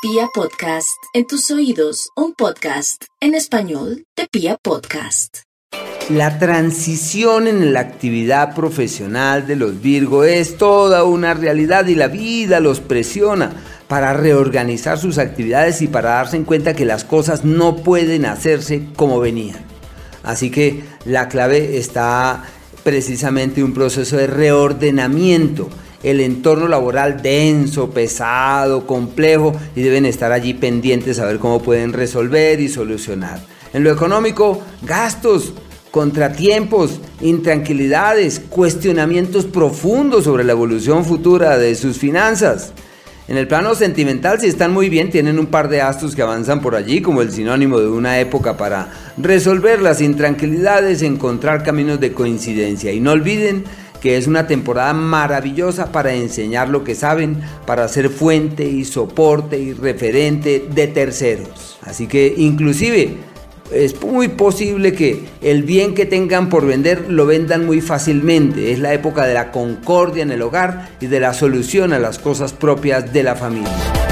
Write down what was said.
Pia Podcast, en tus oídos, un podcast en español de Pia Podcast. La transición en la actividad profesional de los Virgo es toda una realidad y la vida los presiona para reorganizar sus actividades y para darse en cuenta que las cosas no pueden hacerse como venían. Así que la clave está precisamente en un proceso de reordenamiento el entorno laboral denso, pesado, complejo y deben estar allí pendientes a ver cómo pueden resolver y solucionar. En lo económico, gastos, contratiempos, intranquilidades, cuestionamientos profundos sobre la evolución futura de sus finanzas. En el plano sentimental, si están muy bien, tienen un par de astros que avanzan por allí como el sinónimo de una época para resolver las intranquilidades, encontrar caminos de coincidencia. Y no olviden que es una temporada maravillosa para enseñar lo que saben, para ser fuente y soporte y referente de terceros. Así que inclusive es muy posible que el bien que tengan por vender lo vendan muy fácilmente. Es la época de la concordia en el hogar y de la solución a las cosas propias de la familia.